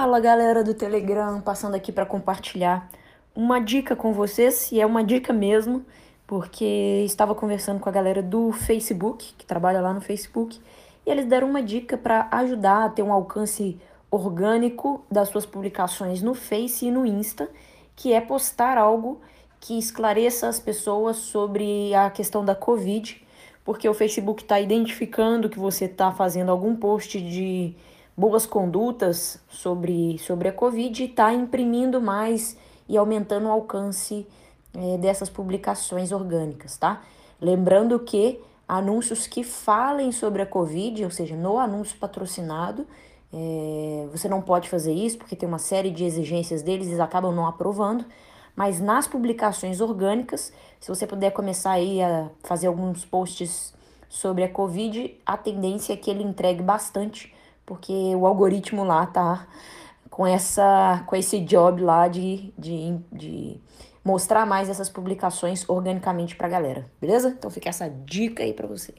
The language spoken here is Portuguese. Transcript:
Fala galera do Telegram, passando aqui para compartilhar uma dica com vocês, e é uma dica mesmo, porque estava conversando com a galera do Facebook, que trabalha lá no Facebook, e eles deram uma dica para ajudar a ter um alcance orgânico das suas publicações no Face e no Insta, que é postar algo que esclareça as pessoas sobre a questão da Covid, porque o Facebook está identificando que você está fazendo algum post de boas condutas sobre, sobre a Covid e está imprimindo mais e aumentando o alcance é, dessas publicações orgânicas, tá? Lembrando que anúncios que falem sobre a Covid, ou seja, no anúncio patrocinado, é, você não pode fazer isso porque tem uma série de exigências deles, eles acabam não aprovando. Mas nas publicações orgânicas, se você puder começar aí a fazer alguns posts sobre a Covid, a tendência é que ele entregue bastante porque o algoritmo lá tá com essa com esse job lá de, de, de mostrar mais essas publicações organicamente pra galera, beleza? Então fica essa dica aí para você.